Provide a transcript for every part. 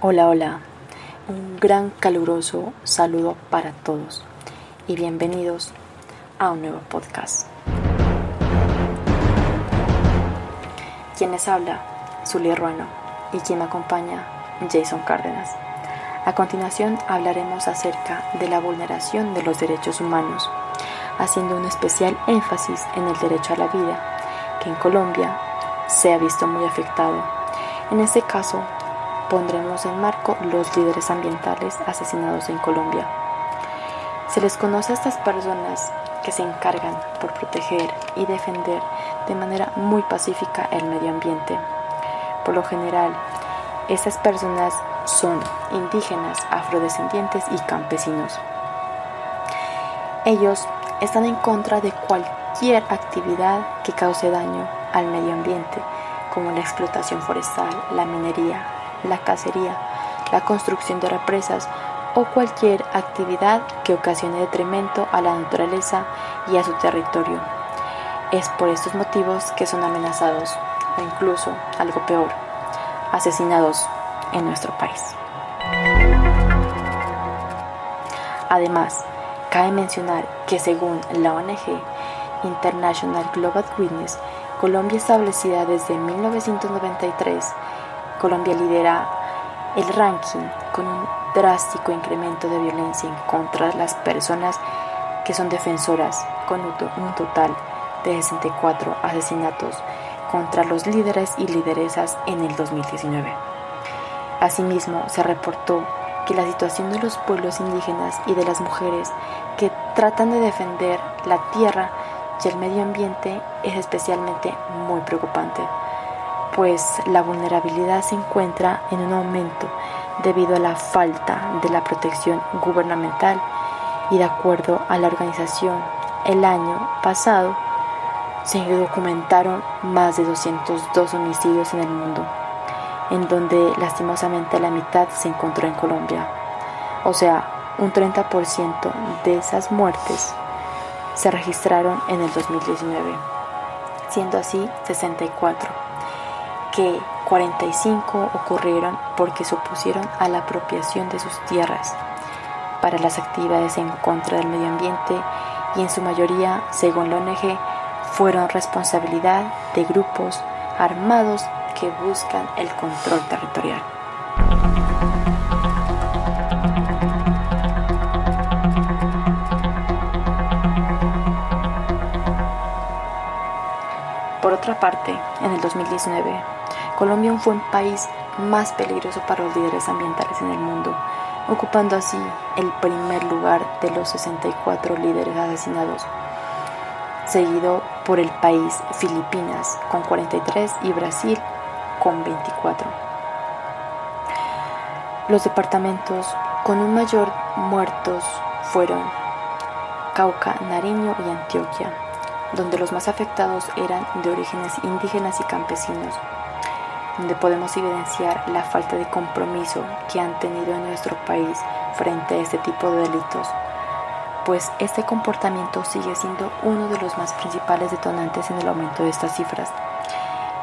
Hola, hola. Un gran caluroso saludo para todos y bienvenidos a un nuevo podcast. Quien les habla, Zulia Ruano, y quien me acompaña, Jason Cárdenas. A continuación hablaremos acerca de la vulneración de los derechos humanos, haciendo un especial énfasis en el derecho a la vida, que en Colombia se ha visto muy afectado. En este caso, pondremos en marco los líderes ambientales asesinados en Colombia. Se les conoce a estas personas que se encargan por proteger y defender de manera muy pacífica el medio ambiente. Por lo general, estas personas son indígenas, afrodescendientes y campesinos. Ellos están en contra de cualquier actividad que cause daño al medio ambiente, como la explotación forestal, la minería, la cacería, la construcción de represas o cualquier actividad que ocasione detrimento a la naturaleza y a su territorio. Es por estos motivos que son amenazados, o incluso, algo peor, asesinados en nuestro país. Además, cabe mencionar que según la ONG International Global Witness, Colombia establecida desde 1993, Colombia lidera el ranking con un drástico incremento de violencia en contra de las personas que son defensoras, con un total de 64 asesinatos contra los líderes y lideresas en el 2019. Asimismo, se reportó que la situación de los pueblos indígenas y de las mujeres que tratan de defender la tierra y el medio ambiente es especialmente muy preocupante pues la vulnerabilidad se encuentra en un aumento debido a la falta de la protección gubernamental y de acuerdo a la organización, el año pasado se documentaron más de 202 homicidios en el mundo, en donde lastimosamente la mitad se encontró en Colombia. O sea, un 30% de esas muertes se registraron en el 2019, siendo así 64 que 45 ocurrieron porque se opusieron a la apropiación de sus tierras para las actividades en contra del medio ambiente y en su mayoría, según la ONG, fueron responsabilidad de grupos armados que buscan el control territorial. Por otra parte, en el 2019, Colombia fue un país más peligroso para los líderes ambientales en el mundo, ocupando así el primer lugar de los 64 líderes asesinados, seguido por el país Filipinas con 43 y Brasil con 24. Los departamentos con un mayor muertos fueron Cauca, Nariño y Antioquia, donde los más afectados eran de orígenes indígenas y campesinos donde podemos evidenciar la falta de compromiso que han tenido en nuestro país frente a este tipo de delitos, pues este comportamiento sigue siendo uno de los más principales detonantes en el aumento de estas cifras.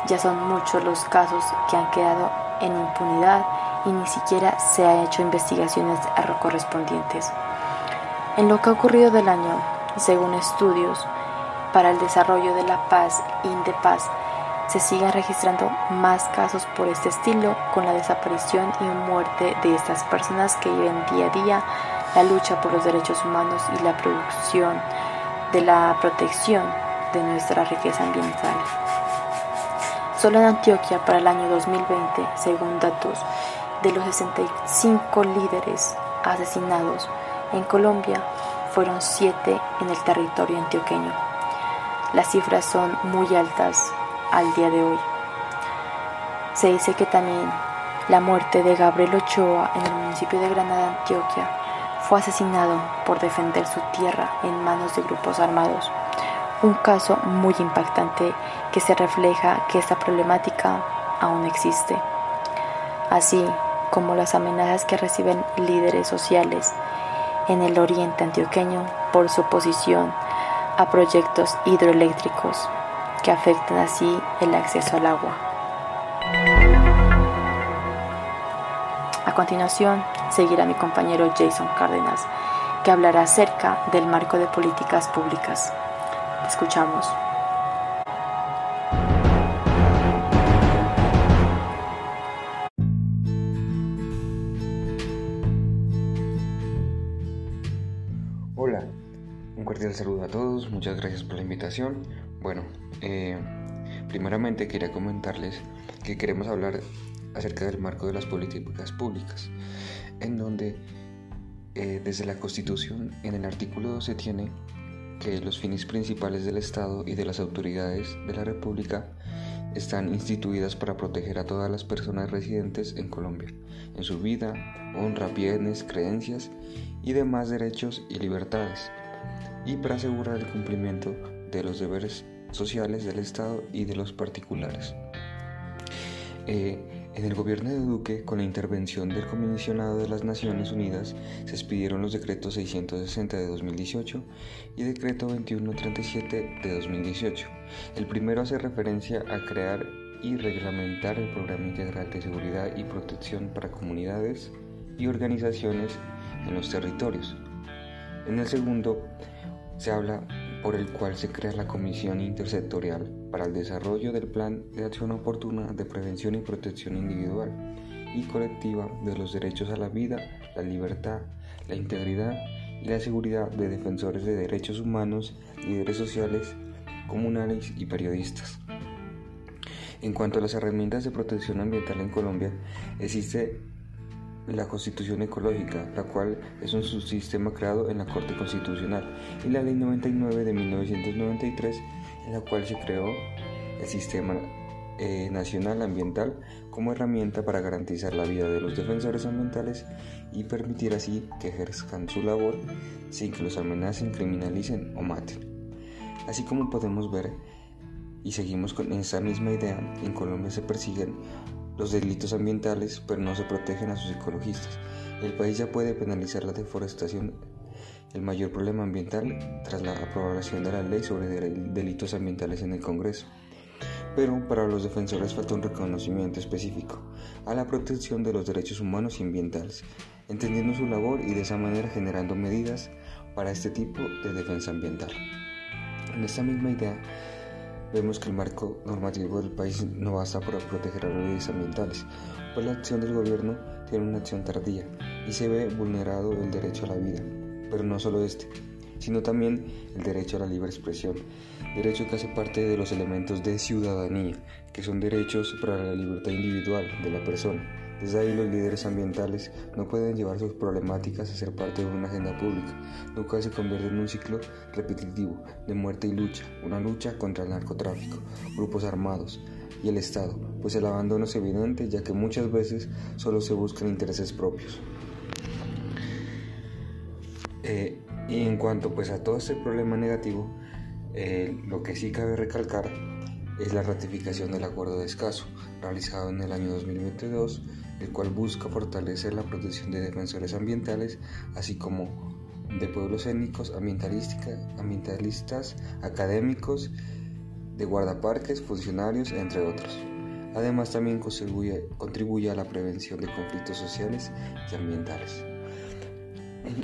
Ya son muchos los casos que han quedado en impunidad y ni siquiera se ha hecho investigaciones correspondientes. En lo que ha ocurrido del año, según estudios para el desarrollo de la paz, INDEPAZ, se siguen registrando más casos por este estilo con la desaparición y muerte de estas personas que viven día a día la lucha por los derechos humanos y la producción de la protección de nuestra riqueza ambiental. Solo en Antioquia para el año 2020, según datos de los 65 líderes asesinados en Colombia, fueron 7 en el territorio antioqueño. Las cifras son muy altas al día de hoy. Se dice que también la muerte de Gabriel Ochoa en el municipio de Granada, Antioquia, fue asesinado por defender su tierra en manos de grupos armados. Un caso muy impactante que se refleja que esta problemática aún existe, así como las amenazas que reciben líderes sociales en el oriente antioqueño por su oposición a proyectos hidroeléctricos que afectan así el acceso al agua. A continuación, seguirá mi compañero Jason Cárdenas, que hablará acerca del marco de políticas públicas. Escuchamos. Hola, un cordial saludo a todos, muchas gracias por la invitación. Bueno, eh, primeramente quería comentarles que queremos hablar acerca del marco de las políticas públicas, en donde eh, desde la Constitución en el artículo 2 se tiene que los fines principales del Estado y de las autoridades de la República están instituidas para proteger a todas las personas residentes en Colombia, en su vida, honra, bienes, creencias y demás derechos y libertades, y para asegurar el cumplimiento de los deberes sociales del Estado y de los particulares. Eh, en el gobierno de Duque, con la intervención del Comisionado de las Naciones Unidas, se expidieron los decretos 660 de 2018 y decreto 2137 de 2018. El primero hace referencia a crear y reglamentar el Programa Integral de Seguridad y Protección para comunidades y organizaciones en los territorios. En el segundo se habla por el cual se crea la Comisión Intersectorial para el Desarrollo del Plan de Acción Oportuna de Prevención y Protección Individual y Colectiva de los Derechos a la Vida, la Libertad, la Integridad y la Seguridad de defensores de derechos humanos, líderes sociales, comunales y periodistas. En cuanto a las herramientas de protección ambiental en Colombia, existe la Constitución Ecológica, la cual es un subsistema creado en la Corte Constitucional, y la Ley 99 de 1993, en la cual se creó el Sistema eh, Nacional Ambiental como herramienta para garantizar la vida de los defensores ambientales y permitir así que ejerzan su labor sin que los amenacen, criminalicen o maten. Así como podemos ver, y seguimos con esa misma idea, en Colombia se persiguen los delitos ambientales, pero no se protegen a sus ecologistas. El país ya puede penalizar la deforestación, el mayor problema ambiental, tras la aprobación de la ley sobre delitos ambientales en el Congreso. Pero para los defensores falta un reconocimiento específico a la protección de los derechos humanos y ambientales, entendiendo su labor y de esa manera generando medidas para este tipo de defensa ambiental. En esta misma idea, vemos que el marco normativo del país no basta para proteger a los medios ambientales, pues la acción del gobierno tiene una acción tardía y se ve vulnerado el derecho a la vida, pero no solo este, sino también el derecho a la libre expresión, derecho que hace parte de los elementos de ciudadanía, que son derechos para la libertad individual de la persona desde ahí los líderes ambientales no pueden llevar sus problemáticas a ser parte de una agenda pública. Nunca se convierte en un ciclo repetitivo de muerte y lucha, una lucha contra el narcotráfico, grupos armados y el Estado, pues el abandono es evidente ya que muchas veces solo se buscan intereses propios. Eh, y en cuanto pues a todo este problema negativo, eh, lo que sí cabe recalcar es la ratificación del acuerdo de escaso, realizado en el año 2022 el cual busca fortalecer la protección de defensores ambientales, así como de pueblos étnicos, ambientalistas, académicos, de guardaparques, funcionarios, entre otros. Además también contribuye, contribuye a la prevención de conflictos sociales y ambientales.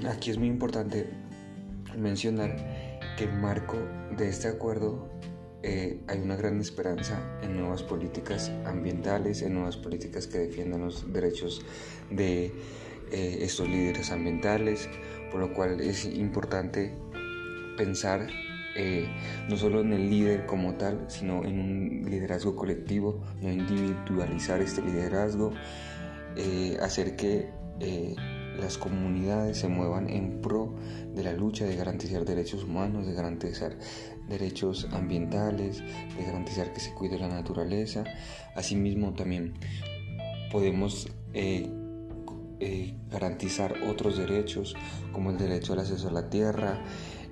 Aquí es muy importante mencionar que el marco de este acuerdo eh, hay una gran esperanza en nuevas políticas ambientales, en nuevas políticas que defiendan los derechos de eh, estos líderes ambientales, por lo cual es importante pensar eh, no solo en el líder como tal, sino en un liderazgo colectivo, no individualizar este liderazgo, hacer que las comunidades se muevan en pro de la lucha de garantizar derechos humanos, de garantizar derechos ambientales, de garantizar que se cuide la naturaleza. Asimismo también podemos eh, eh, garantizar otros derechos como el derecho al acceso a la tierra.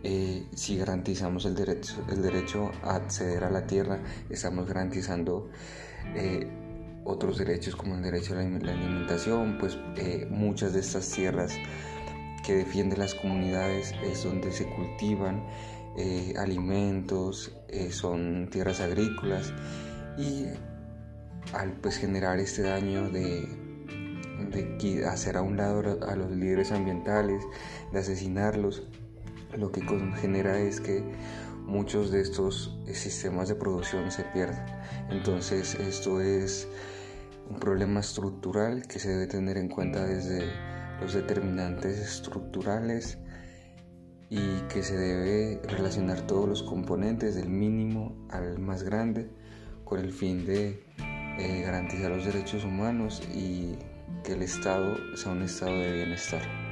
Eh, si garantizamos el derecho, el derecho a acceder a la tierra, estamos garantizando otros derechos como el derecho a la alimentación, pues eh, muchas de estas tierras que defienden las comunidades es donde se cultivan eh, alimentos, eh, son tierras agrícolas y al pues generar este daño de de hacer a un lado a los líderes ambientales, de asesinarlos, lo que genera es que muchos de estos sistemas de producción se pierdan. Entonces esto es un problema estructural que se debe tener en cuenta desde los determinantes estructurales y que se debe relacionar todos los componentes del mínimo al más grande con el fin de eh, garantizar los derechos humanos y que el Estado sea un estado de bienestar.